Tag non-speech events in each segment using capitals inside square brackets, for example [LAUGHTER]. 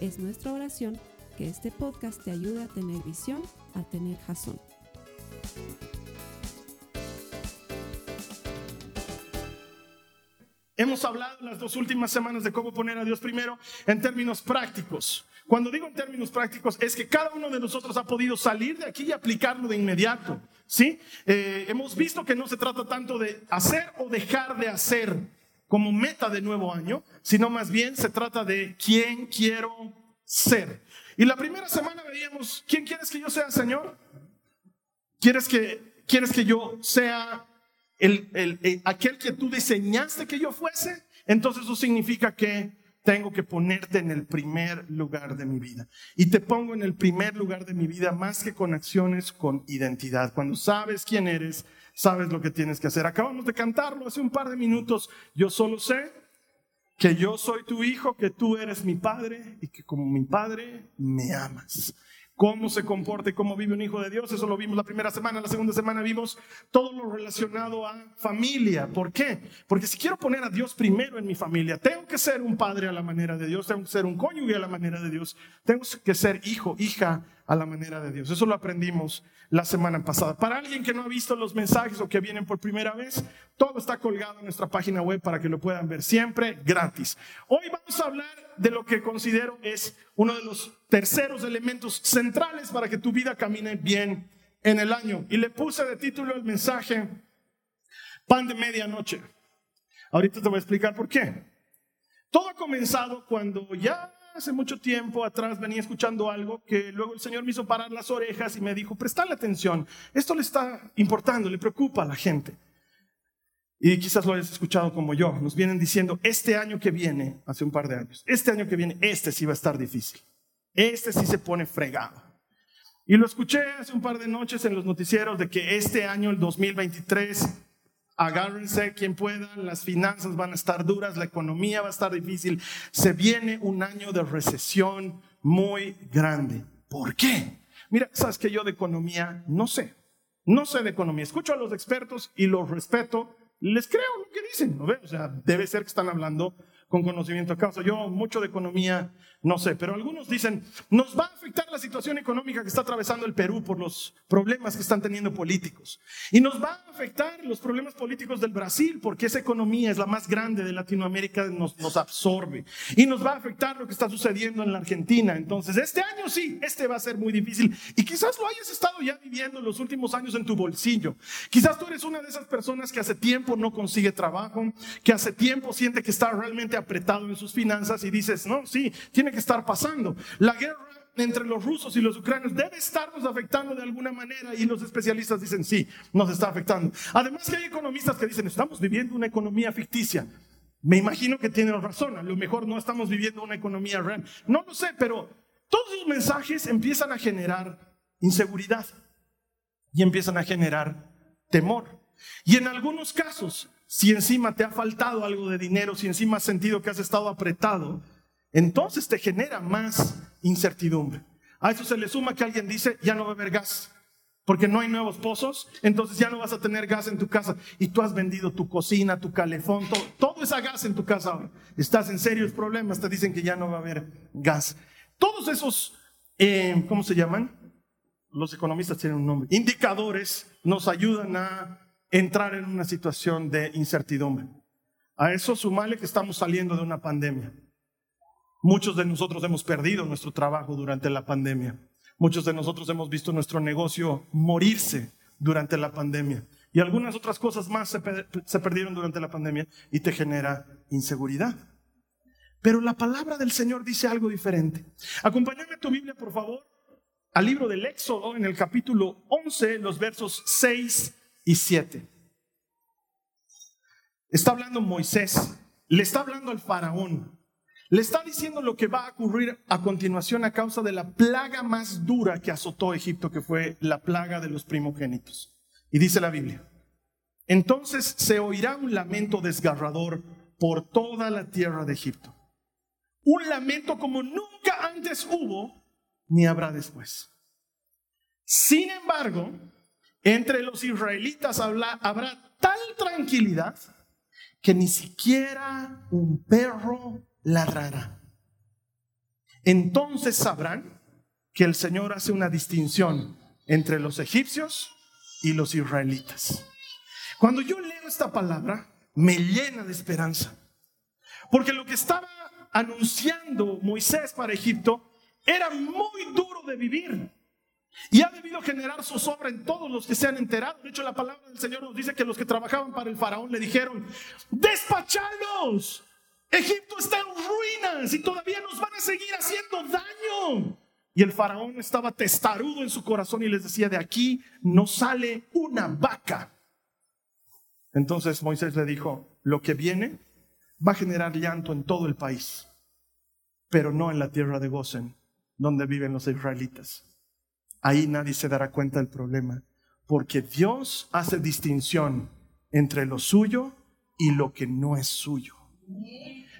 Es nuestra oración que este podcast te ayude a tener visión, a tener jazón. Hemos hablado las dos últimas semanas de cómo poner a Dios primero en términos prácticos. Cuando digo en términos prácticos, es que cada uno de nosotros ha podido salir de aquí y aplicarlo de inmediato. ¿sí? Eh, hemos visto que no se trata tanto de hacer o dejar de hacer como meta de nuevo año, sino más bien se trata de quién quiero ser. Y la primera semana veíamos, ¿quién quieres que yo sea, Señor? ¿Quieres que, quieres que yo sea el, aquel que tú diseñaste que yo fuese? Entonces eso significa que tengo que ponerte en el primer lugar de mi vida. Y te pongo en el primer lugar de mi vida más que con acciones, con identidad. Cuando sabes quién eres, sabes lo que tienes que hacer. Acabamos de cantarlo hace un par de minutos. Yo solo sé que yo soy tu hijo, que tú eres mi padre y que como mi padre me amas. Cómo se comporta y cómo vive un hijo de Dios, eso lo vimos la primera semana, la segunda semana vimos todo lo relacionado a familia. ¿Por qué? Porque si quiero poner a Dios primero en mi familia, tengo que ser un padre a la manera de Dios, tengo que ser un cónyuge a la manera de Dios, tengo que ser hijo, hija a la manera de Dios. Eso lo aprendimos la semana pasada. Para alguien que no ha visto los mensajes o que vienen por primera vez, todo está colgado en nuestra página web para que lo puedan ver siempre gratis. Hoy vamos a hablar de lo que considero es uno de los terceros elementos centrales para que tu vida camine bien en el año. Y le puse de título el mensaje Pan de Medianoche. Ahorita te voy a explicar por qué. Todo ha comenzado cuando ya hace mucho tiempo atrás venía escuchando algo que luego el Señor me hizo parar las orejas y me dijo, prestale atención, esto le está importando, le preocupa a la gente. Y quizás lo hayas escuchado como yo, nos vienen diciendo, este año que viene, hace un par de años, este año que viene, este sí va a estar difícil, este sí se pone fregado. Y lo escuché hace un par de noches en los noticieros de que este año, el 2023, Agárrense quien pueda, las finanzas van a estar duras, la economía va a estar difícil. Se viene un año de recesión muy grande. ¿Por qué? Mira, sabes que yo de economía no sé. No sé de economía. Escucho a los expertos y los respeto. Les creo lo que dicen, ¿no? O sea, debe ser que están hablando con conocimiento a causa. Yo mucho de economía no sé, pero algunos dicen, nos va a afectar la situación económica que está atravesando el Perú por los problemas que están teniendo políticos. Y nos va a afectar los problemas políticos del Brasil, porque esa economía es la más grande de Latinoamérica, nos, nos absorbe. Y nos va a afectar lo que está sucediendo en la Argentina. Entonces, este año sí, este va a ser muy difícil. Y quizás lo hayas estado ya viviendo en los últimos años en tu bolsillo. Quizás tú eres una de esas personas que hace tiempo no consigue trabajo, que hace tiempo siente que está realmente apretado en sus finanzas y dices, no, sí, tiene que estar pasando. La guerra entre los rusos y los ucranianos debe estarnos afectando de alguna manera y los especialistas dicen sí, nos está afectando. Además que hay economistas que dicen estamos viviendo una economía ficticia. Me imagino que tienen razón, a lo mejor no estamos viviendo una economía real. No lo sé, pero todos los mensajes empiezan a generar inseguridad y empiezan a generar temor. Y en algunos casos, si encima te ha faltado algo de dinero, si encima has sentido que has estado apretado, entonces te genera más incertidumbre. A eso se le suma que alguien dice, ya no va a haber gas, porque no hay nuevos pozos, entonces ya no vas a tener gas en tu casa. Y tú has vendido tu cocina, tu calefón, todo, todo esa gas en tu casa ahora. Estás en serios problemas, te dicen que ya no va a haber gas. Todos esos, eh, ¿cómo se llaman? Los economistas tienen un nombre. Indicadores nos ayudan a entrar en una situación de incertidumbre. A eso sumale que estamos saliendo de una pandemia. Muchos de nosotros hemos perdido nuestro trabajo durante la pandemia. Muchos de nosotros hemos visto nuestro negocio morirse durante la pandemia. Y algunas otras cosas más se, perdieron durante la pandemia y te genera inseguridad. Pero la palabra del Señor dice algo diferente. Acompáñame a tu Biblia, por favor, al libro del Éxodo, en el capítulo 11, los versos 6 y 7. Está hablando Moisés, le está hablando al faraón. Le está diciendo lo que va a ocurrir a continuación a causa de la plaga más dura que azotó Egipto, que fue la plaga de los primogénitos. Y dice la Biblia, entonces se oirá un lamento desgarrador por toda la tierra de Egipto. Un lamento como nunca antes hubo, ni habrá después. Sin embargo, entre los israelitas habrá tal tranquilidad que ni siquiera un perro ladrará. Entonces sabrán que el Señor hace una distinción entre los egipcios y los israelitas. Cuando yo leo esta palabra, me llena de esperanza. Porque lo que estaba anunciando Moisés para Egipto era muy duro de vivir. Y ha debido generar zozobra en todos los que se han enterado. De hecho, la palabra del Señor nos dice que los que trabajaban para el faraón le dijeron, despachalos. Egipto está en ruinas y todavía nos van a seguir haciendo daño. Y el faraón estaba testarudo en su corazón y les decía, de aquí no sale una vaca. Entonces Moisés le dijo, lo que viene va a generar llanto en todo el país, pero no en la tierra de Gosen, donde viven los israelitas. Ahí nadie se dará cuenta del problema, porque Dios hace distinción entre lo suyo y lo que no es suyo.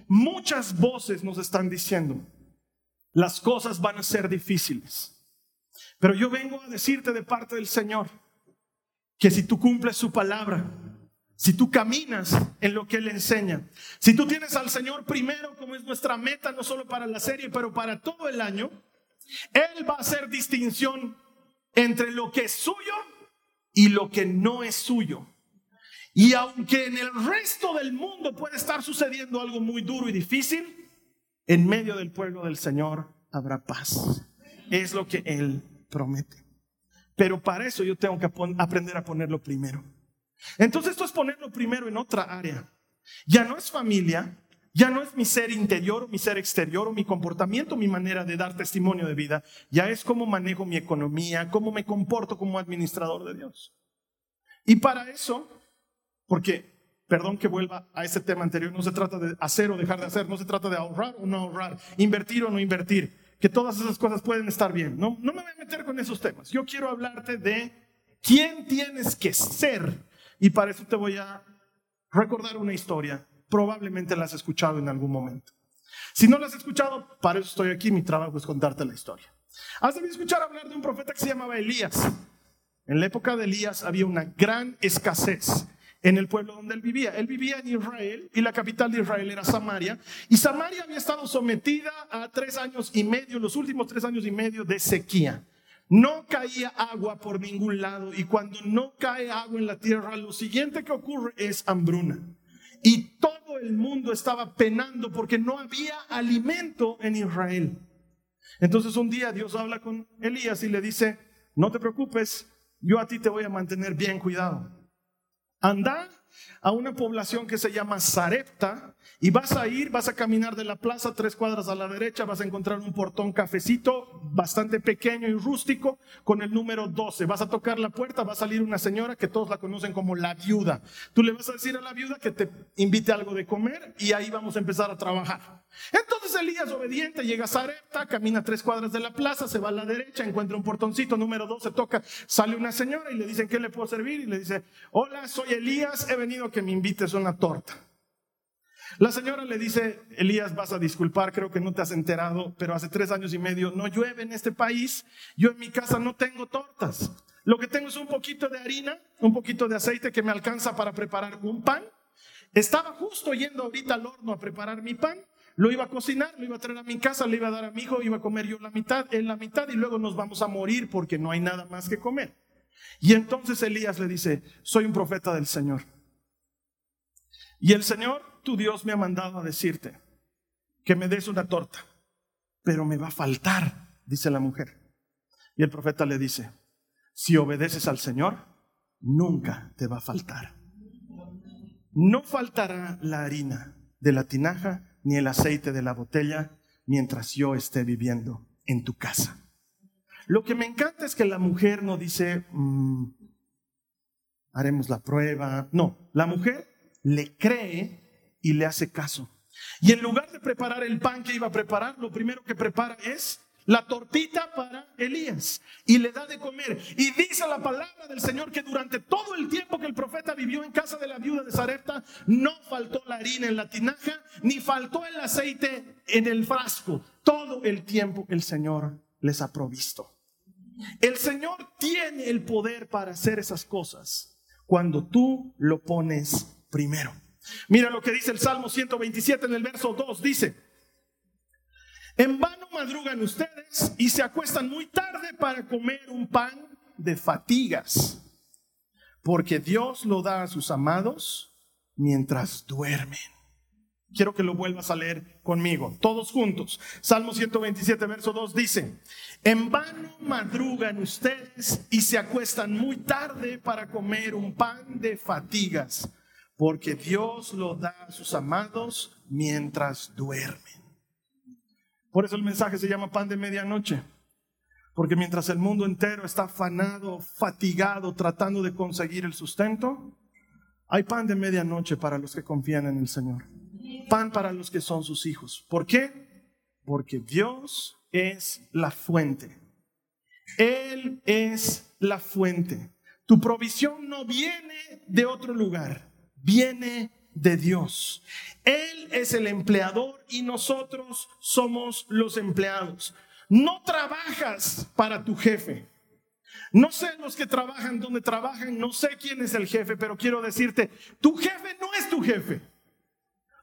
Muchas voces nos están diciendo, las cosas van a ser difíciles, pero yo vengo a decirte de parte del Señor que si tú cumples su palabra, si tú caminas en lo que Él enseña, si tú tienes al Señor primero como es nuestra meta, no solo para la serie, pero para todo el año, él va a hacer distinción entre lo que es suyo y lo que no es suyo. Y aunque en el resto del mundo puede estar sucediendo algo muy duro y difícil, en medio del pueblo del Señor habrá paz. Es lo que Él promete. Pero para eso yo tengo que aprender a ponerlo primero. Entonces esto es ponerlo primero en otra área. Ya no es familia, ya no es mi ser interior o mi ser exterior o mi comportamiento, mi manera de dar testimonio de vida. Ya es cómo manejo mi economía, cómo me comporto como administrador de Dios. Y para eso, porque, perdón que vuelva a ese tema anterior, no se trata de hacer o dejar de hacer, no se trata de ahorrar o no ahorrar, invertir o no invertir, que todas esas cosas pueden estar bien. No, no me voy a meter con esos temas. Yo quiero hablarte de quién tienes que ser. Y para eso te voy a recordar una historia probablemente la has escuchado en algún momento. Si no la has escuchado, para eso estoy aquí, mi trabajo es contarte la historia. Has debido escuchar hablar de un profeta que se llamaba Elías. En la época de Elías había una gran escasez en el pueblo donde él vivía. Él vivía en Israel y la capital de Israel era Samaria. Y Samaria había estado sometida a tres años y medio, los últimos tres años y medio de sequía. No caía agua por ningún lado y cuando no cae agua en la tierra, lo siguiente que ocurre es hambruna. Y todo el mundo estaba penando porque no había alimento en Israel. Entonces un día Dios habla con Elías y le dice, no te preocupes, yo a ti te voy a mantener bien cuidado. Anda a una población que se llama Sarepta y vas a ir, vas a caminar de la plaza tres cuadras a la derecha, vas a encontrar un portón cafecito bastante pequeño y rústico con el número 12. Vas a tocar la puerta, va a salir una señora que todos la conocen como la viuda. Tú le vas a decir a la viuda que te invite algo de comer y ahí vamos a empezar a trabajar. Entonces Elías obediente llega a Sarepta, camina tres cuadras de la plaza, se va a la derecha, encuentra un portoncito, número 12, toca, sale una señora y le dicen, ¿qué le puedo servir? Y le dice, hola, soy Elías, he venido a que me invites una torta. La señora le dice, Elías, vas a disculpar, creo que no te has enterado, pero hace tres años y medio no llueve en este país, yo en mi casa no tengo tortas. Lo que tengo es un poquito de harina, un poquito de aceite que me alcanza para preparar un pan. Estaba justo yendo ahorita al horno a preparar mi pan, lo iba a cocinar, lo iba a traer a mi casa, le iba a dar a mi hijo, iba a comer yo la mitad, en la mitad y luego nos vamos a morir porque no hay nada más que comer. Y entonces Elías le dice, soy un profeta del Señor. Y el Señor, tu Dios, me ha mandado a decirte que me des una torta, pero me va a faltar, dice la mujer. Y el profeta le dice, si obedeces al Señor, nunca te va a faltar. No faltará la harina de la tinaja ni el aceite de la botella mientras yo esté viviendo en tu casa. Lo que me encanta es que la mujer no dice, mm, haremos la prueba. No, la mujer le cree y le hace caso. Y en lugar de preparar el pan que iba a preparar, lo primero que prepara es la tortita para Elías y le da de comer. Y dice la palabra del Señor que durante todo el tiempo que el profeta vivió en casa de la viuda de Sarepta, no faltó la harina en la tinaja, ni faltó el aceite en el frasco. Todo el tiempo el Señor les ha provisto. El Señor tiene el poder para hacer esas cosas cuando tú lo pones primero. Mira lo que dice el Salmo 127 en el verso 2. Dice, en vano madrugan ustedes y se acuestan muy tarde para comer un pan de fatigas, porque Dios lo da a sus amados mientras duermen. Quiero que lo vuelvas a leer conmigo, todos juntos. Salmo 127, verso 2 dice, en vano madrugan ustedes y se acuestan muy tarde para comer un pan de fatigas, porque Dios lo da a sus amados mientras duermen. Por eso el mensaje se llama pan de medianoche. Porque mientras el mundo entero está afanado, fatigado, tratando de conseguir el sustento, hay pan de medianoche para los que confían en el Señor. Pan para los que son sus hijos. ¿Por qué? Porque Dios es la fuente. Él es la fuente. Tu provisión no viene de otro lugar, viene de Dios. Él es el empleador y nosotros somos los empleados. No trabajas para tu jefe. No sé los que trabajan donde trabajan, no sé quién es el jefe, pero quiero decirte, tu jefe no es tu jefe.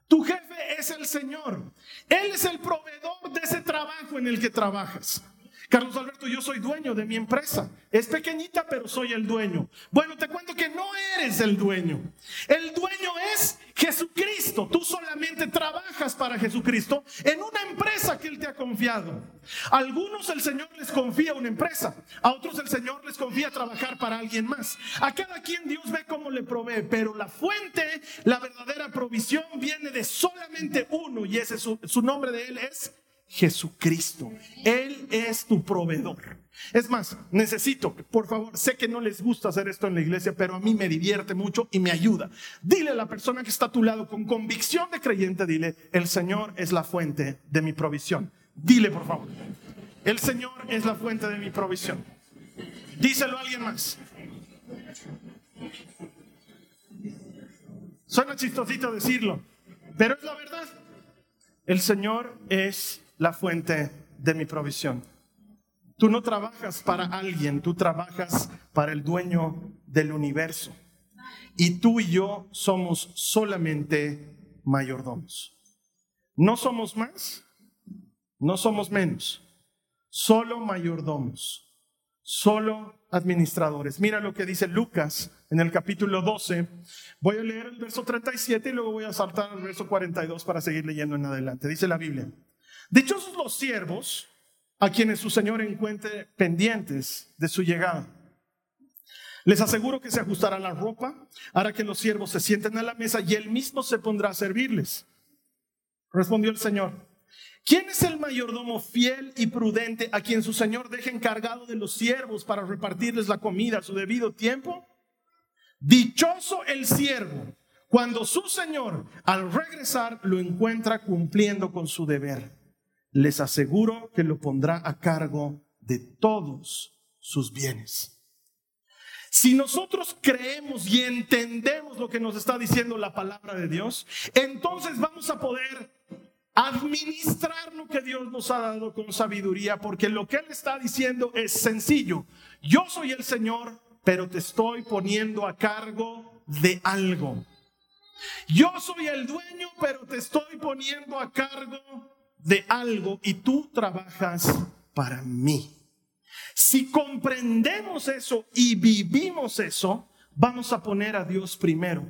Tu jefe es el Señor. Él es el proveedor de ese trabajo en el que trabajas. Carlos Alberto, yo soy dueño de mi empresa. Es pequeñita, pero soy el dueño. Bueno, te cuento que no eres el dueño. El dueño es Jesucristo. Tú solamente trabajas para Jesucristo en una empresa que Él te ha confiado. A algunos el Señor les confía una empresa. A otros el Señor les confía trabajar para alguien más. A cada quien Dios ve cómo le provee. Pero la fuente, la verdadera provisión viene de solamente uno. Y ese su, su nombre de Él es Jesucristo. Él es tu proveedor. Es más, necesito, por favor, sé que no les gusta hacer esto en la iglesia, pero a mí me divierte mucho y me ayuda. Dile a la persona que está a tu lado con convicción de creyente, dile, el Señor es la fuente de mi provisión. Dile, por favor, el Señor es la fuente de mi provisión. Díselo a alguien más. Suena chistosito decirlo, pero es la verdad. El Señor es la fuente de mi provisión. Tú no trabajas para alguien, tú trabajas para el dueño del universo. Y tú y yo somos solamente mayordomos. No somos más, no somos menos, solo mayordomos, solo administradores. Mira lo que dice Lucas en el capítulo 12. Voy a leer el verso 37 y luego voy a saltar al verso 42 para seguir leyendo en adelante. Dice la Biblia. Dichosos los siervos a quienes su Señor encuentre pendientes de su llegada. Les aseguro que se ajustará la ropa, hará que los siervos se sienten a la mesa y él mismo se pondrá a servirles. Respondió el Señor. ¿Quién es el mayordomo fiel y prudente a quien su Señor deja encargado de los siervos para repartirles la comida a su debido tiempo? Dichoso el siervo cuando su Señor al regresar lo encuentra cumpliendo con su deber les aseguro que lo pondrá a cargo de todos sus bienes. Si nosotros creemos y entendemos lo que nos está diciendo la palabra de Dios, entonces vamos a poder administrar lo que Dios nos ha dado con sabiduría, porque lo que Él está diciendo es sencillo. Yo soy el Señor, pero te estoy poniendo a cargo de algo. Yo soy el dueño, pero te estoy poniendo a cargo de algo y tú trabajas para mí. Si comprendemos eso y vivimos eso, vamos a poner a Dios primero.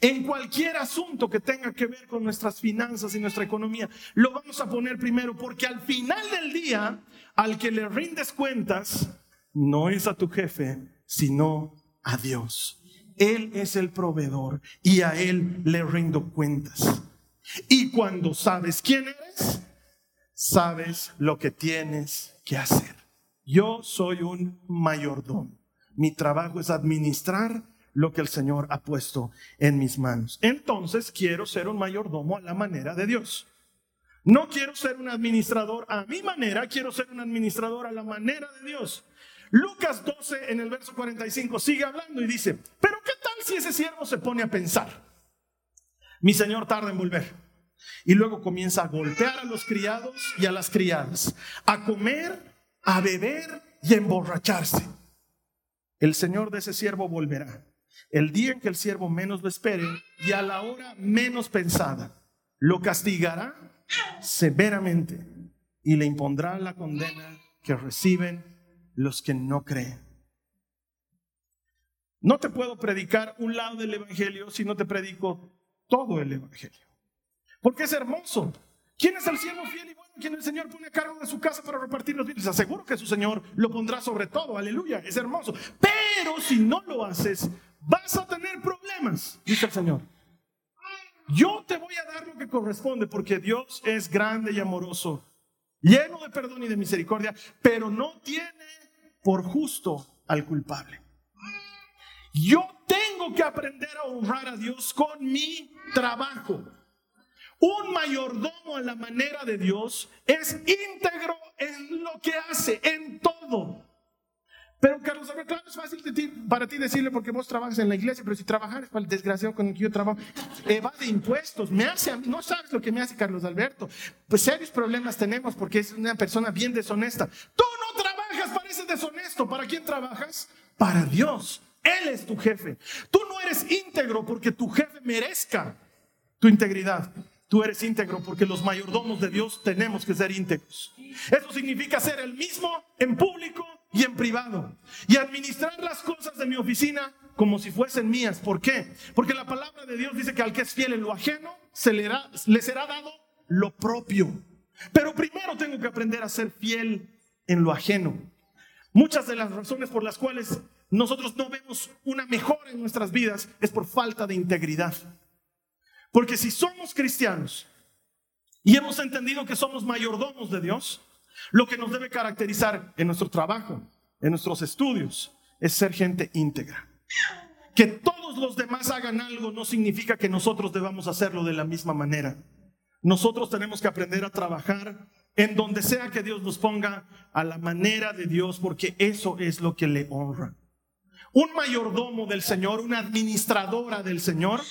En cualquier asunto que tenga que ver con nuestras finanzas y nuestra economía, lo vamos a poner primero porque al final del día, al que le rindes cuentas, no es a tu jefe, sino a Dios. Él es el proveedor y a Él le rindo cuentas. Y cuando sabes quién eres, sabes lo que tienes que hacer. Yo soy un mayordomo. Mi trabajo es administrar lo que el Señor ha puesto en mis manos. Entonces quiero ser un mayordomo a la manera de Dios. No quiero ser un administrador a mi manera, quiero ser un administrador a la manera de Dios. Lucas 12 en el verso 45 sigue hablando y dice, pero ¿qué tal si ese siervo se pone a pensar? Mi señor tarda en volver. Y luego comienza a golpear a los criados y a las criadas, a comer, a beber y a emborracharse. El señor de ese siervo volverá el día en que el siervo menos lo espere y a la hora menos pensada, lo castigará severamente y le impondrá la condena que reciben los que no creen. No te puedo predicar un lado del Evangelio si no te predico todo el Evangelio. Porque es hermoso. ¿Quién es el siervo fiel y bueno? Quien el Señor pone a cargo de su casa para repartir los bienes. Aseguro que su Señor lo pondrá sobre todo. Aleluya. Es hermoso. Pero si no lo haces, vas a tener problemas, dice el Señor. Yo te voy a dar lo que corresponde porque Dios es grande y amoroso, lleno de perdón y de misericordia, pero no tiene por justo al culpable. Yo tengo que aprender a honrar a Dios con mi trabajo. Un mayordomo a la manera de Dios es íntegro en lo que hace, en todo. Pero Carlos claro, es fácil para ti decirle porque vos trabajas en la iglesia, pero si trabajas para el desgraciado con el que yo trabajo, evade impuestos, me hace, no sabes lo que me hace Carlos Alberto. Pues serios problemas tenemos porque es una persona bien deshonesta. Tú no trabajas para ese deshonesto. ¿Para quién trabajas? Para Dios. Él es tu jefe. Tú no eres íntegro porque tu jefe merezca tu integridad. Tú eres íntegro porque los mayordomos de Dios tenemos que ser íntegros. Eso significa ser el mismo en público y en privado. Y administrar las cosas de mi oficina como si fuesen mías. ¿Por qué? Porque la palabra de Dios dice que al que es fiel en lo ajeno, se le, le será dado lo propio. Pero primero tengo que aprender a ser fiel en lo ajeno. Muchas de las razones por las cuales nosotros no vemos una mejora en nuestras vidas es por falta de integridad. Porque si somos cristianos y hemos entendido que somos mayordomos de Dios, lo que nos debe caracterizar en nuestro trabajo, en nuestros estudios, es ser gente íntegra. Que todos los demás hagan algo no significa que nosotros debamos hacerlo de la misma manera. Nosotros tenemos que aprender a trabajar en donde sea que Dios nos ponga a la manera de Dios, porque eso es lo que le honra. Un mayordomo del Señor, una administradora del Señor,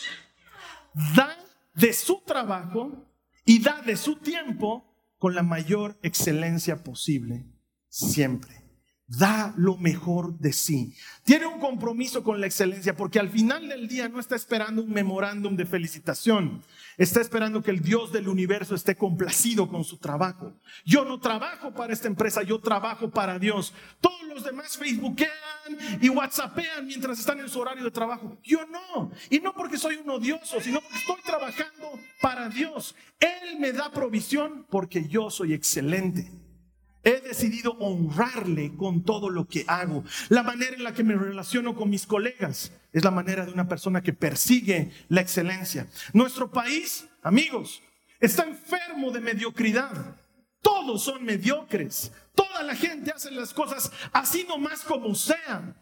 da de su trabajo y da de su tiempo con la mayor excelencia posible, siempre. Da lo mejor de sí. Tiene un compromiso con la excelencia porque al final del día no está esperando un memorándum de felicitación. Está esperando que el Dios del universo esté complacido con su trabajo. Yo no trabajo para esta empresa, yo trabajo para Dios. Todos los demás facebookean y whatsappean mientras están en su horario de trabajo. Yo no. Y no porque soy un odioso, sino porque estoy trabajando para Dios. Él me da provisión porque yo soy excelente. He decidido honrarle con todo lo que hago. La manera en la que me relaciono con mis colegas es la manera de una persona que persigue la excelencia. Nuestro país, amigos, está enfermo de mediocridad. Todos son mediocres. Toda la gente hace las cosas así nomás como sean.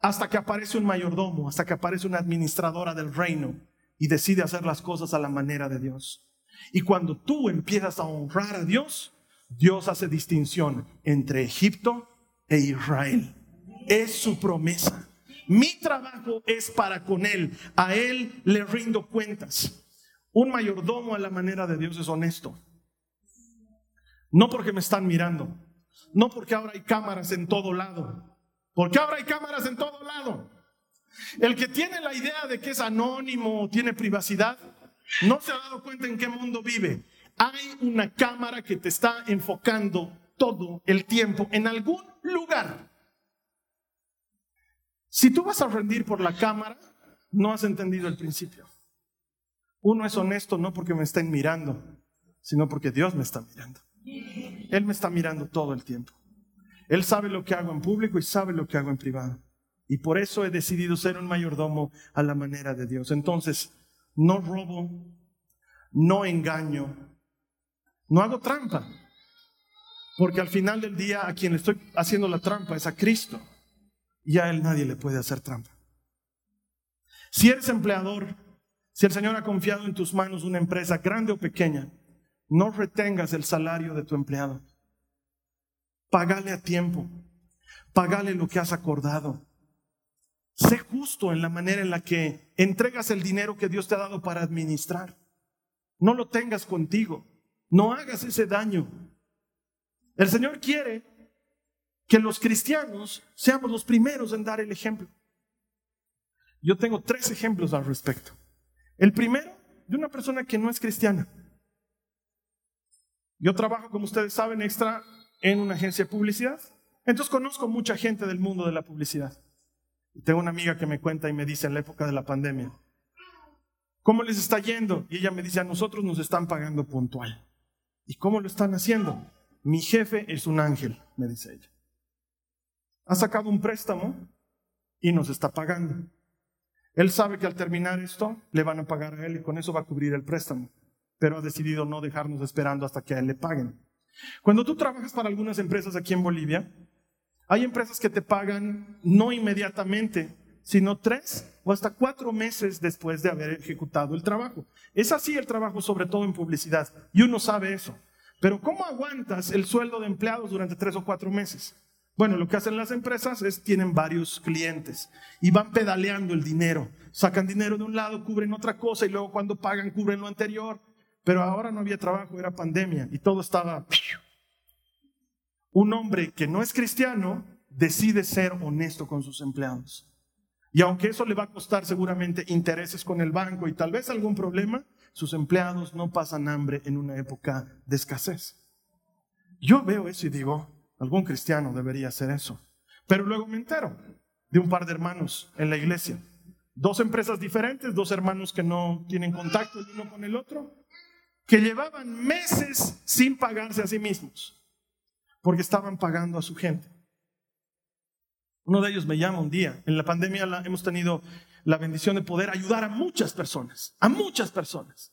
Hasta que aparece un mayordomo, hasta que aparece una administradora del reino y decide hacer las cosas a la manera de Dios. Y cuando tú empiezas a honrar a Dios, Dios hace distinción entre Egipto e Israel. Es su promesa. Mi trabajo es para con Él. A Él le rindo cuentas. Un mayordomo a la manera de Dios es honesto. No porque me están mirando. No porque ahora hay cámaras en todo lado. Porque ahora hay cámaras en todo lado. El que tiene la idea de que es anónimo, tiene privacidad, no se ha dado cuenta en qué mundo vive. Hay una cámara que te está enfocando todo el tiempo en algún lugar. Si tú vas a rendir por la cámara, no has entendido el principio. Uno es honesto no porque me estén mirando, sino porque Dios me está mirando. Él me está mirando todo el tiempo. Él sabe lo que hago en público y sabe lo que hago en privado. Y por eso he decidido ser un mayordomo a la manera de Dios. Entonces, no robo, no engaño, no hago trampa. Porque al final del día a quien le estoy haciendo la trampa es a Cristo. Y a Él nadie le puede hacer trampa. Si eres empleador, si el Señor ha confiado en tus manos una empresa grande o pequeña, no retengas el salario de tu empleado. Págale a tiempo. Págale lo que has acordado. Sé justo en la manera en la que entregas el dinero que Dios te ha dado para administrar. No lo tengas contigo. No hagas ese daño. El Señor quiere que los cristianos seamos los primeros en dar el ejemplo. Yo tengo tres ejemplos al respecto. El primero, de una persona que no es cristiana. Yo trabajo, como ustedes saben, extra en una agencia de publicidad. Entonces conozco mucha gente del mundo de la publicidad. Tengo una amiga que me cuenta y me dice en la época de la pandemia, ¿cómo les está yendo? Y ella me dice, a nosotros nos están pagando puntual. ¿Y cómo lo están haciendo? Mi jefe es un ángel, me dice ella. Ha sacado un préstamo y nos está pagando. Él sabe que al terminar esto le van a pagar a él y con eso va a cubrir el préstamo, pero ha decidido no dejarnos esperando hasta que a él le paguen. Cuando tú trabajas para algunas empresas aquí en Bolivia, hay empresas que te pagan no inmediatamente, sino tres o hasta cuatro meses después de haber ejecutado el trabajo. Es así el trabajo, sobre todo en publicidad, y uno sabe eso. Pero ¿cómo aguantas el sueldo de empleados durante tres o cuatro meses? Bueno, lo que hacen las empresas es tienen varios clientes y van pedaleando el dinero. Sacan dinero de un lado, cubren otra cosa y luego cuando pagan cubren lo anterior. Pero ahora no había trabajo, era pandemia y todo estaba... Un hombre que no es cristiano decide ser honesto con sus empleados. Y aunque eso le va a costar seguramente intereses con el banco y tal vez algún problema, sus empleados no pasan hambre en una época de escasez. Yo veo eso y digo, Algún cristiano debería hacer eso. Pero luego me entero de un par de hermanos en la iglesia. Dos empresas diferentes, dos hermanos que no tienen contacto el uno con el otro, que llevaban meses sin pagarse a sí mismos, porque estaban pagando a su gente. Uno de ellos me llama un día. En la pandemia hemos tenido la bendición de poder ayudar a muchas personas, a muchas personas.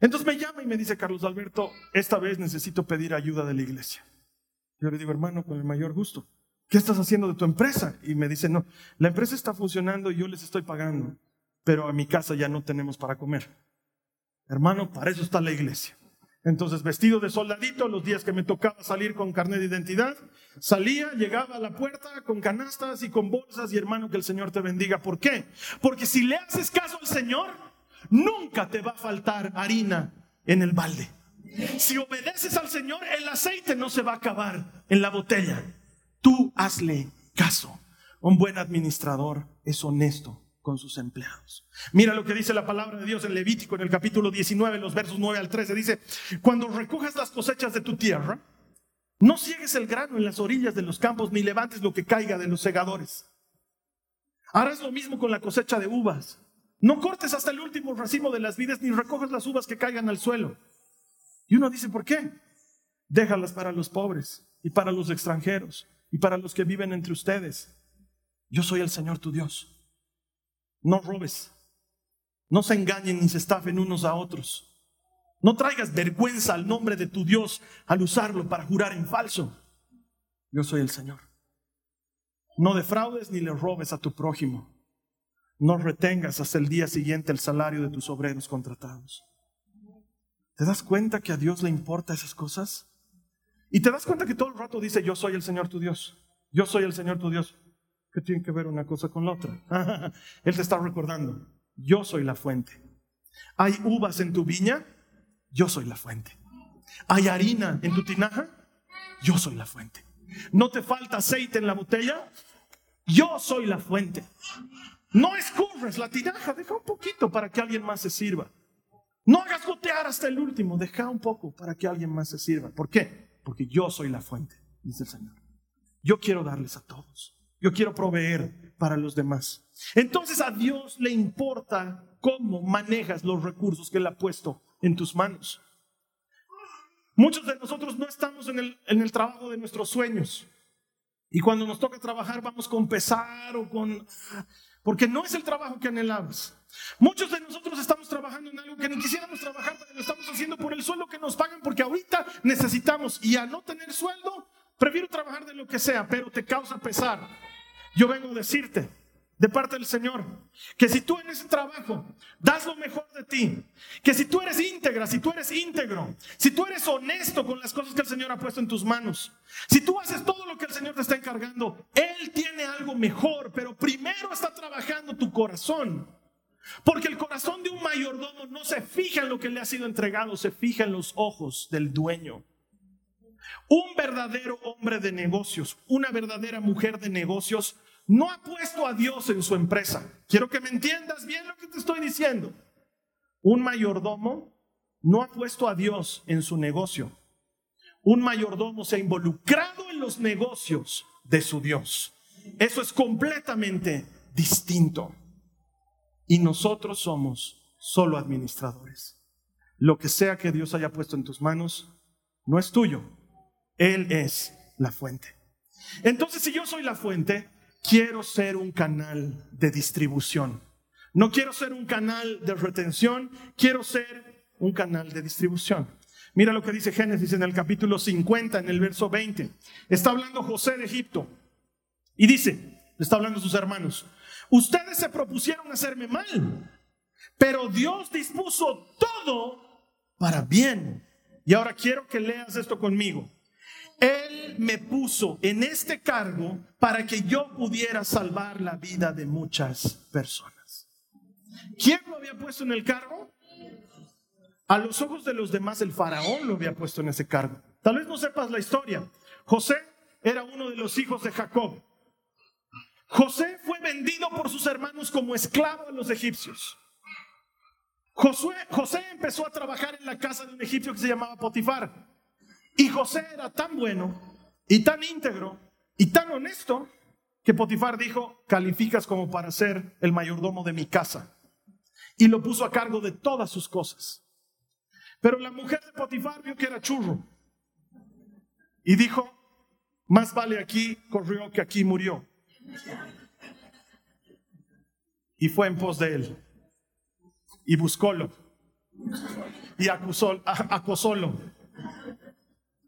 Entonces me llama y me dice, Carlos Alberto, esta vez necesito pedir ayuda de la iglesia. Yo le digo, hermano, con el mayor gusto. ¿Qué estás haciendo de tu empresa? Y me dice, no, la empresa está funcionando y yo les estoy pagando, pero a mi casa ya no tenemos para comer. Hermano, para eso está la iglesia. Entonces, vestido de soldadito, los días que me tocaba salir con carnet de identidad, salía, llegaba a la puerta con canastas y con bolsas y hermano, que el Señor te bendiga. ¿Por qué? Porque si le haces caso al Señor, nunca te va a faltar harina en el balde. Si obedeces al Señor, el aceite no se va a acabar en la botella. Tú hazle caso. Un buen administrador es honesto con sus empleados. Mira lo que dice la palabra de Dios en Levítico en el capítulo 19, los versos 9 al 13. Dice, cuando recojas las cosechas de tu tierra, no ciegues el grano en las orillas de los campos, ni levantes lo que caiga de los segadores. Harás lo mismo con la cosecha de uvas. No cortes hasta el último racimo de las vides, ni recojas las uvas que caigan al suelo. Y uno dice, ¿por qué? Déjalas para los pobres y para los extranjeros y para los que viven entre ustedes. Yo soy el Señor tu Dios. No robes. No se engañen ni se estafen unos a otros. No traigas vergüenza al nombre de tu Dios al usarlo para jurar en falso. Yo soy el Señor. No defraudes ni le robes a tu prójimo. No retengas hasta el día siguiente el salario de tus obreros contratados. ¿Te das cuenta que a Dios le importa esas cosas? Y te das cuenta que todo el rato dice, yo soy el Señor tu Dios. Yo soy el Señor tu Dios. ¿Qué tiene que ver una cosa con la otra? [LAUGHS] Él te está recordando, yo soy la fuente. ¿Hay uvas en tu viña? Yo soy la fuente. ¿Hay harina en tu tinaja? Yo soy la fuente. ¿No te falta aceite en la botella? Yo soy la fuente. No escurres la tinaja, deja un poquito para que alguien más se sirva. No hagas gotear hasta el último, deja un poco para que alguien más se sirva. ¿Por qué? Porque yo soy la fuente, dice el Señor. Yo quiero darles a todos. Yo quiero proveer para los demás. Entonces a Dios le importa cómo manejas los recursos que Él ha puesto en tus manos. Muchos de nosotros no estamos en el, en el trabajo de nuestros sueños. Y cuando nos toca trabajar vamos con pesar o con porque no es el trabajo que anhelamos. Muchos de nosotros estamos trabajando en algo que ni quisiéramos trabajar, pero lo estamos haciendo por el sueldo que nos pagan, porque ahorita necesitamos. Y a no tener sueldo, prefiero trabajar de lo que sea, pero te causa pesar. Yo vengo a decirte, de parte del Señor. Que si tú en ese trabajo das lo mejor de ti, que si tú eres íntegra, si tú eres íntegro, si tú eres honesto con las cosas que el Señor ha puesto en tus manos, si tú haces todo lo que el Señor te está encargando, Él tiene algo mejor, pero primero está trabajando tu corazón. Porque el corazón de un mayordomo no se fija en lo que le ha sido entregado, se fija en los ojos del dueño. Un verdadero hombre de negocios, una verdadera mujer de negocios, no ha puesto a Dios en su empresa. Quiero que me entiendas bien lo que te estoy diciendo. Un mayordomo no ha puesto a Dios en su negocio. Un mayordomo se ha involucrado en los negocios de su Dios. Eso es completamente distinto. Y nosotros somos solo administradores. Lo que sea que Dios haya puesto en tus manos, no es tuyo. Él es la fuente. Entonces, si yo soy la fuente, quiero ser un canal de distribución. No quiero ser un canal de retención, quiero ser un canal de distribución. Mira lo que dice Génesis en el capítulo 50, en el verso 20. Está hablando José de Egipto y dice, está hablando a sus hermanos, ustedes se propusieron hacerme mal, pero Dios dispuso todo para bien. Y ahora quiero que leas esto conmigo. Él me puso en este cargo para que yo pudiera salvar la vida de muchas personas. ¿Quién lo había puesto en el cargo? A los ojos de los demás el faraón lo había puesto en ese cargo. Tal vez no sepas la historia. José era uno de los hijos de Jacob. José fue vendido por sus hermanos como esclavo a los egipcios. José empezó a trabajar en la casa de un egipcio que se llamaba Potifar. Y José era tan bueno y tan íntegro y tan honesto que Potifar dijo, calificas como para ser el mayordomo de mi casa. Y lo puso a cargo de todas sus cosas. Pero la mujer de Potifar vio que era churro. Y dijo, más vale aquí corrió que aquí murió. Y fue en pos de él. Y buscólo. Y acusó, acosólo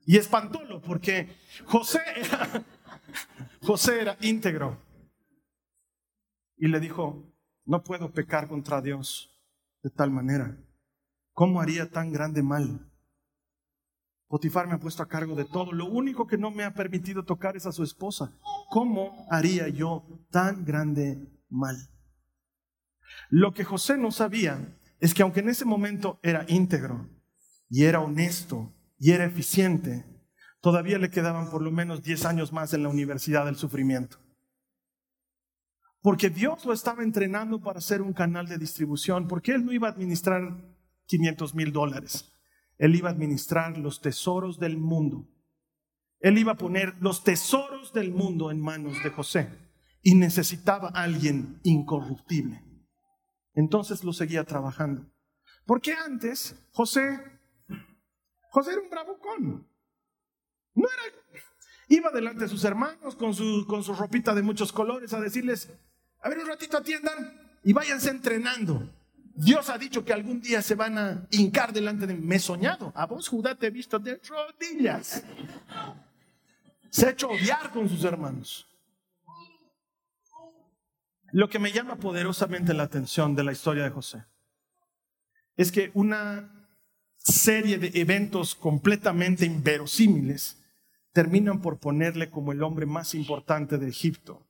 y espantólo porque José era, [LAUGHS] José era íntegro. Y le dijo, no puedo pecar contra Dios de tal manera. ¿Cómo haría tan grande mal? Potifar me ha puesto a cargo de todo. Lo único que no me ha permitido tocar es a su esposa. ¿Cómo haría yo tan grande mal? Lo que José no sabía es que aunque en ese momento era íntegro y era honesto y era eficiente, todavía le quedaban por lo menos 10 años más en la Universidad del Sufrimiento. Porque Dios lo estaba entrenando para ser un canal de distribución, porque Él no iba a administrar 500 mil dólares, Él iba a administrar los tesoros del mundo. Él iba a poner los tesoros del mundo en manos de José y necesitaba a alguien incorruptible. Entonces lo seguía trabajando. Porque antes José José era un bravucón. No era. Iba delante de sus hermanos con su, con su ropita de muchos colores a decirles: A ver, un ratito atiendan y váyanse entrenando. Dios ha dicho que algún día se van a hincar delante de mí. Me he soñado. A vos, Judá, te he visto de rodillas. Se ha hecho odiar con sus hermanos. Lo que me llama poderosamente la atención de la historia de José es que una serie de eventos completamente inverosímiles terminan por ponerle como el hombre más importante de Egipto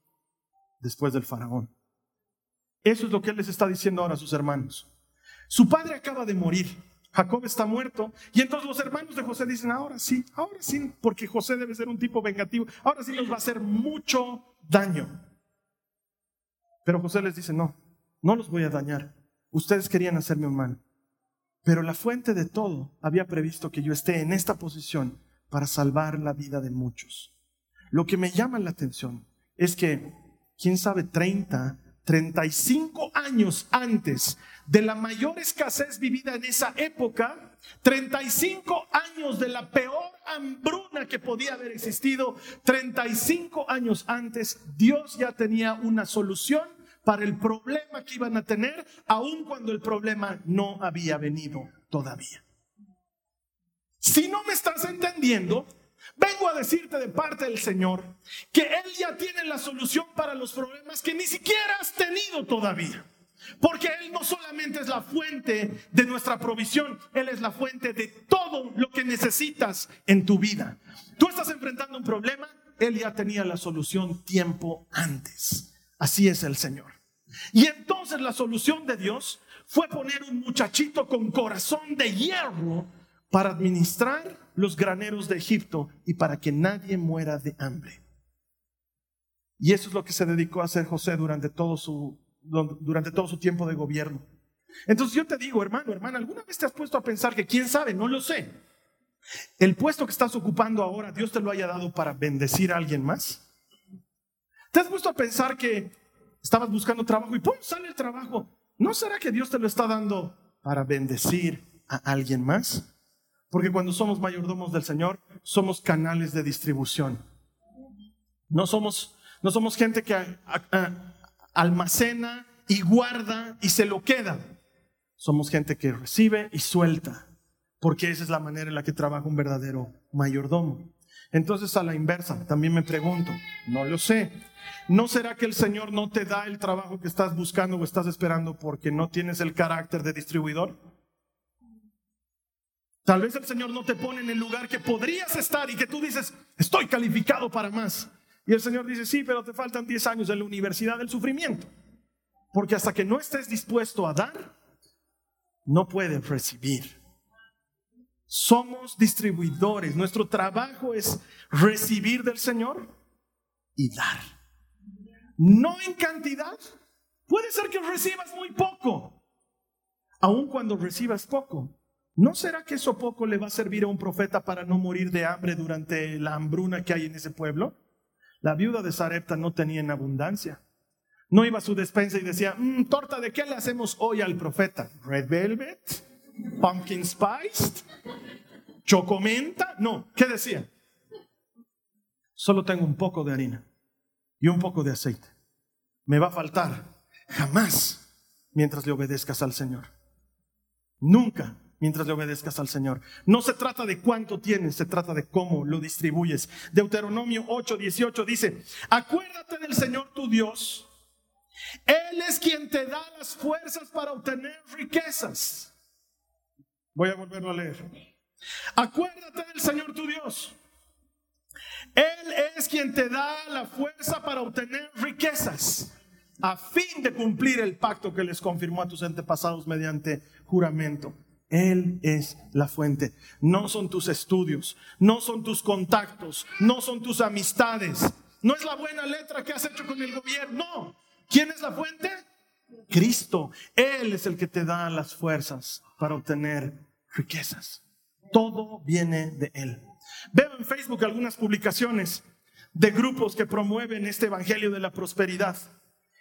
después del faraón. Eso es lo que él les está diciendo ahora a sus hermanos. Su padre acaba de morir, Jacob está muerto, y entonces los hermanos de José dicen, ahora sí, ahora sí, porque José debe ser un tipo vengativo, ahora sí nos va a hacer mucho daño. Pero José les dice, no, no los voy a dañar. Ustedes querían hacerme un mal. Pero la fuente de todo había previsto que yo esté en esta posición para salvar la vida de muchos. Lo que me llama la atención es que, quién sabe, 30, 35 años antes de la mayor escasez vivida en esa época, 35 años de la peor hambruna que podía haber existido, 35 años antes, Dios ya tenía una solución para el problema que iban a tener, aun cuando el problema no había venido todavía. Si no me estás entendiendo, Vengo a decirte de parte del Señor que Él ya tiene la solución para los problemas que ni siquiera has tenido todavía. Porque Él no solamente es la fuente de nuestra provisión, Él es la fuente de todo lo que necesitas en tu vida. Tú estás enfrentando un problema, Él ya tenía la solución tiempo antes. Así es el Señor. Y entonces la solución de Dios fue poner un muchachito con corazón de hierro para administrar los graneros de Egipto y para que nadie muera de hambre. Y eso es lo que se dedicó a hacer José durante todo su, durante todo su tiempo de gobierno. Entonces yo te digo, hermano, hermana, ¿alguna vez te has puesto a pensar que quién sabe? No lo sé. El puesto que estás ocupando ahora, Dios te lo haya dado para bendecir a alguien más. ¿Te has puesto a pensar que estabas buscando trabajo y ¡pum! sale el trabajo? ¿No será que Dios te lo está dando para bendecir a alguien más? Porque cuando somos mayordomos del Señor, somos canales de distribución. No somos, no somos gente que almacena y guarda y se lo queda. Somos gente que recibe y suelta, porque esa es la manera en la que trabaja un verdadero mayordomo. Entonces a la inversa, también me pregunto, no lo sé, ¿no será que el Señor no te da el trabajo que estás buscando o estás esperando porque no tienes el carácter de distribuidor? Tal vez el Señor no te pone en el lugar que podrías estar y que tú dices, estoy calificado para más. Y el Señor dice, sí, pero te faltan 10 años en la universidad del sufrimiento. Porque hasta que no estés dispuesto a dar, no puedes recibir. Somos distribuidores. Nuestro trabajo es recibir del Señor y dar. No en cantidad. Puede ser que recibas muy poco. Aun cuando recibas poco, ¿no será que eso poco le va a servir a un profeta para no morir de hambre durante la hambruna que hay en ese pueblo? La viuda de Sarepta no tenía en abundancia. No iba a su despensa y decía, mm, torta, ¿de qué le hacemos hoy al profeta? ¿Red velvet? ¿Pumpkin spice? ¿Chocomenta? No, ¿qué decía? Solo tengo un poco de harina y un poco de aceite. Me va a faltar jamás mientras le obedezcas al Señor. Nunca mientras le obedezcas al Señor. No se trata de cuánto tienes, se trata de cómo lo distribuyes. Deuteronomio 8, 18 dice, acuérdate del Señor tu Dios. Él es quien te da las fuerzas para obtener riquezas. Voy a volverlo a leer. Acuérdate del Señor tu Dios. Él es quien te da la fuerza para obtener riquezas a fin de cumplir el pacto que les confirmó a tus antepasados mediante juramento. Él es la fuente. No son tus estudios, no son tus contactos, no son tus amistades. No es la buena letra que has hecho con el gobierno. No. ¿Quién es la fuente? Cristo. Él es el que te da las fuerzas para obtener riquezas. Todo viene de Él. Veo en Facebook algunas publicaciones de grupos que promueven este Evangelio de la Prosperidad.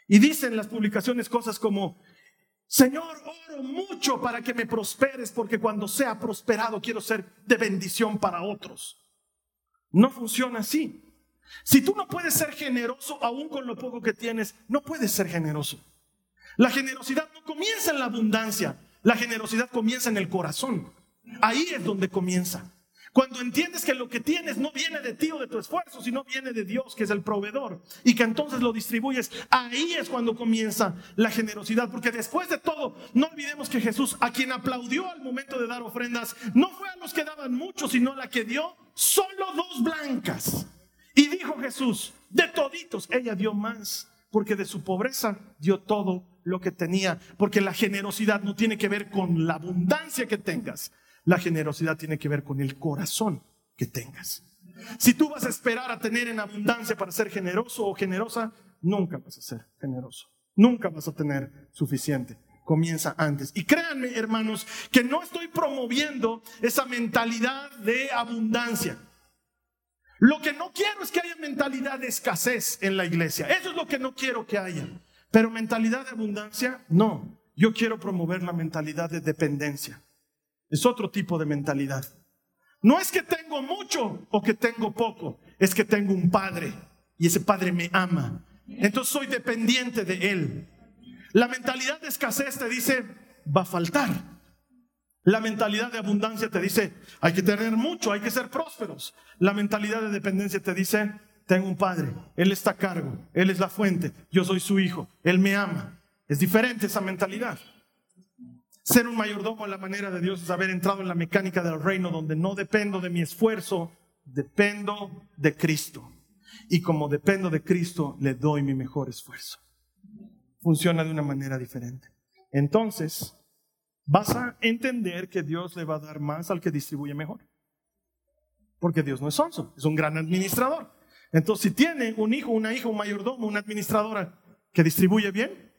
Y dicen las publicaciones cosas como, Señor, oro mucho para que me prosperes porque cuando sea prosperado quiero ser de bendición para otros. No funciona así. Si tú no puedes ser generoso aún con lo poco que tienes, no puedes ser generoso. La generosidad no comienza en la abundancia, la generosidad comienza en el corazón. Ahí es donde comienza. Cuando entiendes que lo que tienes no viene de ti o de tu esfuerzo, sino viene de Dios, que es el proveedor, y que entonces lo distribuyes, ahí es cuando comienza la generosidad. Porque después de todo, no olvidemos que Jesús, a quien aplaudió al momento de dar ofrendas, no fue a los que daban mucho, sino a la que dio solo dos blancas. Y dijo Jesús, de toditos, ella dio más, porque de su pobreza dio todo lo que tenía, porque la generosidad no tiene que ver con la abundancia que tengas, la generosidad tiene que ver con el corazón que tengas. Si tú vas a esperar a tener en abundancia para ser generoso o generosa, nunca vas a ser generoso. Nunca vas a tener suficiente. Comienza antes. Y créanme, hermanos, que no estoy promoviendo esa mentalidad de abundancia. Lo que no quiero es que haya mentalidad de escasez en la iglesia. Eso es lo que no quiero que haya. Pero mentalidad de abundancia, no. Yo quiero promover la mentalidad de dependencia. Es otro tipo de mentalidad. No es que tengo mucho o que tengo poco, es que tengo un padre y ese padre me ama. Entonces soy dependiente de él. La mentalidad de escasez te dice, va a faltar. La mentalidad de abundancia te dice, hay que tener mucho, hay que ser prósperos. La mentalidad de dependencia te dice, tengo un padre, Él está a cargo, Él es la fuente, yo soy su hijo, Él me ama. Es diferente esa mentalidad. Ser un mayordomo en la manera de Dios es haber entrado en la mecánica del reino donde no dependo de mi esfuerzo, dependo de Cristo. Y como dependo de Cristo, le doy mi mejor esfuerzo. Funciona de una manera diferente. Entonces, vas a entender que Dios le va a dar más al que distribuye mejor. Porque Dios no es sonso, es un gran administrador. Entonces, si tiene un hijo, una hija, un mayordomo, una administradora que distribuye bien,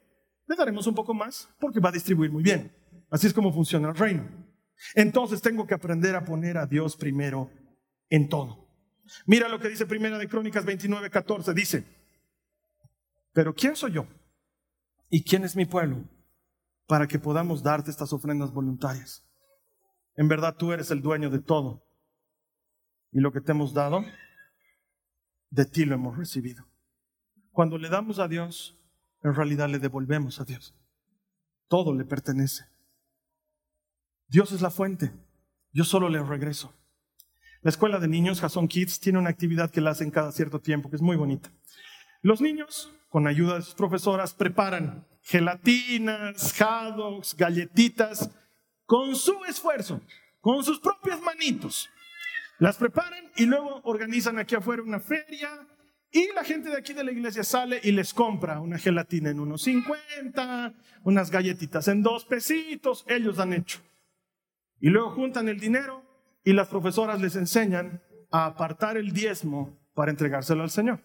le daremos un poco más porque va a distribuir muy bien. Así es como funciona el reino. Entonces tengo que aprender a poner a Dios primero en todo. Mira lo que dice Primera de Crónicas 29, 14. Dice, pero ¿quién soy yo? ¿Y quién es mi pueblo? Para que podamos darte estas ofrendas voluntarias. En verdad tú eres el dueño de todo. Y lo que te hemos dado, de ti lo hemos recibido. Cuando le damos a Dios, en realidad le devolvemos a Dios. Todo le pertenece. Dios es la fuente. Yo solo le regreso. La escuela de niños, Jason Kids, tiene una actividad que la hacen cada cierto tiempo, que es muy bonita. Los niños, con ayuda de sus profesoras, preparan gelatinas, dogs, galletitas, con su esfuerzo, con sus propias manitos. Las preparan y luego organizan aquí afuera una feria y la gente de aquí de la iglesia sale y les compra una gelatina en unos 50, unas galletitas en dos pesitos, ellos han hecho. Y luego juntan el dinero y las profesoras les enseñan a apartar el diezmo para entregárselo al Señor.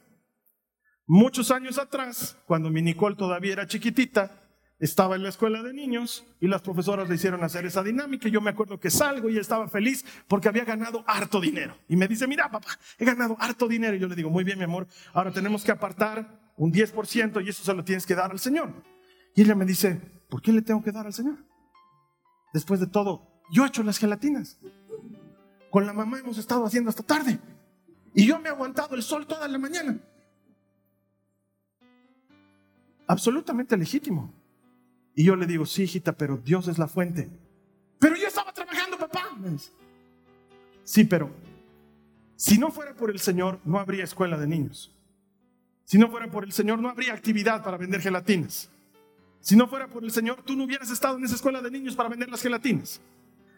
Muchos años atrás, cuando mi Nicole todavía era chiquitita, estaba en la escuela de niños y las profesoras le hicieron hacer esa dinámica. Y yo me acuerdo que salgo y estaba feliz porque había ganado harto dinero. Y me dice, mira papá, he ganado harto dinero. Y yo le digo, muy bien mi amor, ahora tenemos que apartar un 10% y eso se lo tienes que dar al Señor. Y ella me dice, ¿por qué le tengo que dar al Señor? Después de todo, yo he hecho las gelatinas. Con la mamá hemos estado haciendo hasta tarde. Y yo me he aguantado el sol toda la mañana. Absolutamente legítimo. Y yo le digo, sí, hijita, pero Dios es la fuente. Pero yo estaba trabajando, papá. Sí, pero si no fuera por el Señor, no habría escuela de niños. Si no fuera por el Señor, no habría actividad para vender gelatinas. Si no fuera por el Señor, tú no hubieras estado en esa escuela de niños para vender las gelatinas.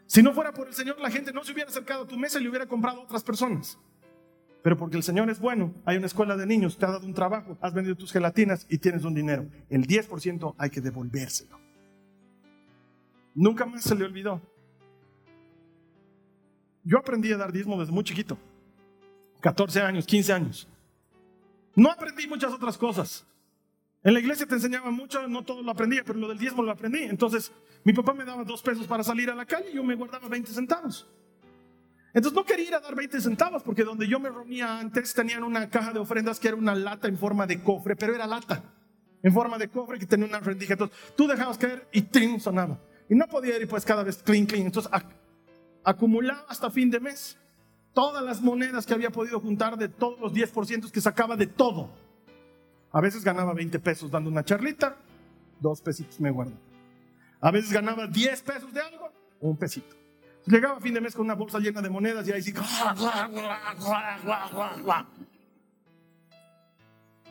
Si no fuera por el Señor, la gente no se hubiera acercado a tu mesa y le hubiera comprado a otras personas. Pero porque el Señor es bueno, hay una escuela de niños, te ha dado un trabajo, has vendido tus gelatinas y tienes un dinero. El 10% hay que devolvérselo. Nunca más se le olvidó. Yo aprendí a dar diezmo desde muy chiquito. 14 años, 15 años. No aprendí muchas otras cosas. En la iglesia te enseñaba mucho, no todo lo aprendía, pero lo del diezmo lo aprendí. Entonces, mi papá me daba dos pesos para salir a la calle y yo me guardaba 20 centavos. Entonces no quería ir a dar 20 centavos porque donde yo me reunía antes tenían una caja de ofrendas que era una lata en forma de cofre, pero era lata, en forma de cofre que tenía una rendija. Entonces tú dejabas caer y trin sonaba. Y no podía ir pues cada vez clean, clean. Entonces acumulaba hasta fin de mes todas las monedas que había podido juntar de todos los 10% que sacaba de todo. A veces ganaba 20 pesos dando una charlita, dos pesitos me guardo. A veces ganaba 10 pesos de algo, un pesito. Llegaba a fin de mes con una bolsa llena de monedas y ahí sí.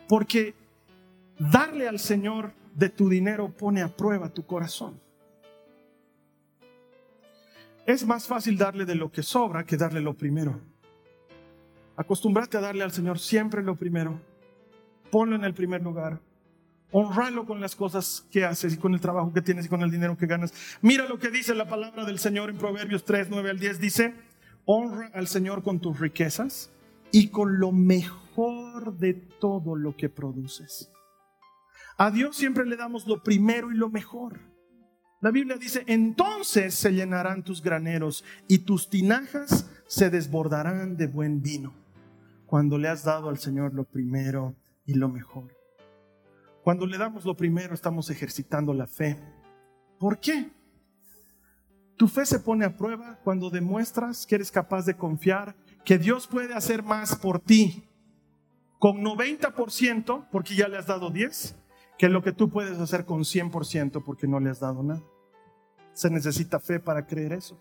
Porque darle al Señor de tu dinero pone a prueba tu corazón. Es más fácil darle de lo que sobra que darle lo primero. Acostúmbrate a darle al Señor siempre lo primero ponlo en el primer lugar. Honralo con las cosas que haces y con el trabajo que tienes y con el dinero que ganas. Mira lo que dice la palabra del Señor en Proverbios 3, 9 al 10. Dice, honra al Señor con tus riquezas y con lo mejor de todo lo que produces. A Dios siempre le damos lo primero y lo mejor. La Biblia dice, entonces se llenarán tus graneros y tus tinajas se desbordarán de buen vino. Cuando le has dado al Señor lo primero y lo mejor. Cuando le damos lo primero estamos ejercitando la fe. ¿Por qué? Tu fe se pone a prueba cuando demuestras que eres capaz de confiar que Dios puede hacer más por ti con 90% porque ya le has dado 10 que lo que tú puedes hacer con 100% porque no le has dado nada. Se necesita fe para creer eso.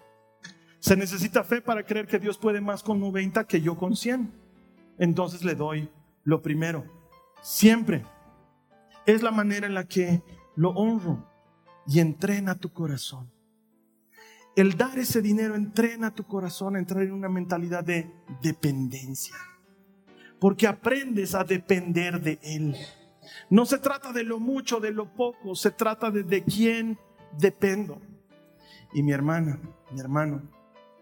Se necesita fe para creer que Dios puede más con 90 que yo con 100. Entonces le doy lo primero. Siempre. Es la manera en la que lo honro y entrena tu corazón. El dar ese dinero entrena tu corazón a entrar en una mentalidad de dependencia. Porque aprendes a depender de Él. No se trata de lo mucho, de lo poco, se trata de de quién dependo. Y mi hermana, mi hermano,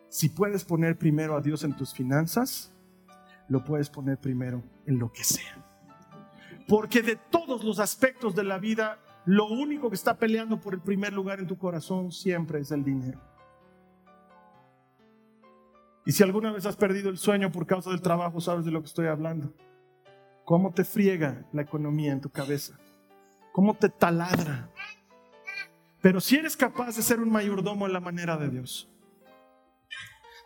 si puedes poner primero a Dios en tus finanzas, lo puedes poner primero en lo que sea. Porque de todos los aspectos de la vida, lo único que está peleando por el primer lugar en tu corazón siempre es el dinero. Y si alguna vez has perdido el sueño por causa del trabajo, sabes de lo que estoy hablando. ¿Cómo te friega la economía en tu cabeza? ¿Cómo te taladra? Pero si eres capaz de ser un mayordomo en la manera de Dios,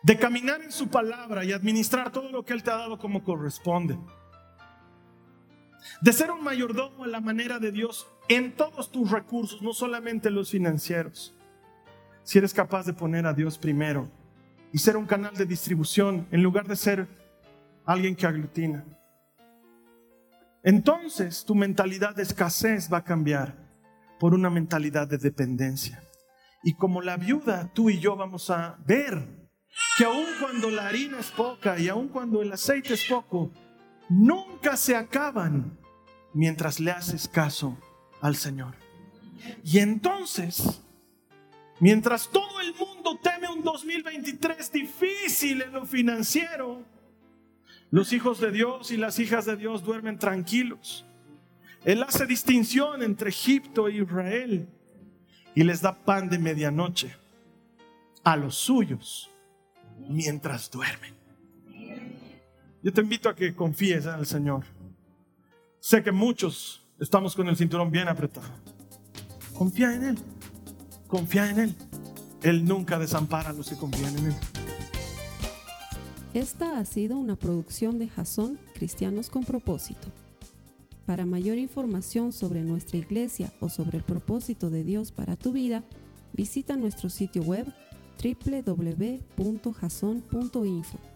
de caminar en su palabra y administrar todo lo que Él te ha dado como corresponde. De ser un mayordomo a la manera de Dios en todos tus recursos, no solamente los financieros. Si eres capaz de poner a Dios primero y ser un canal de distribución en lugar de ser alguien que aglutina. Entonces tu mentalidad de escasez va a cambiar por una mentalidad de dependencia. Y como la viuda, tú y yo vamos a ver que aun cuando la harina es poca y aun cuando el aceite es poco, nunca se acaban mientras le haces caso al Señor. Y entonces, mientras todo el mundo teme un 2023 difícil en lo financiero, los hijos de Dios y las hijas de Dios duermen tranquilos. Él hace distinción entre Egipto e Israel y les da pan de medianoche a los suyos mientras duermen. Yo te invito a que confíes en el Señor. Sé que muchos estamos con el cinturón bien apretado. Confía en Él. Confía en Él. Él nunca desampara a los que confían en Él. Esta ha sido una producción de Jason Cristianos con Propósito. Para mayor información sobre nuestra iglesia o sobre el propósito de Dios para tu vida, visita nuestro sitio web www.jason.info.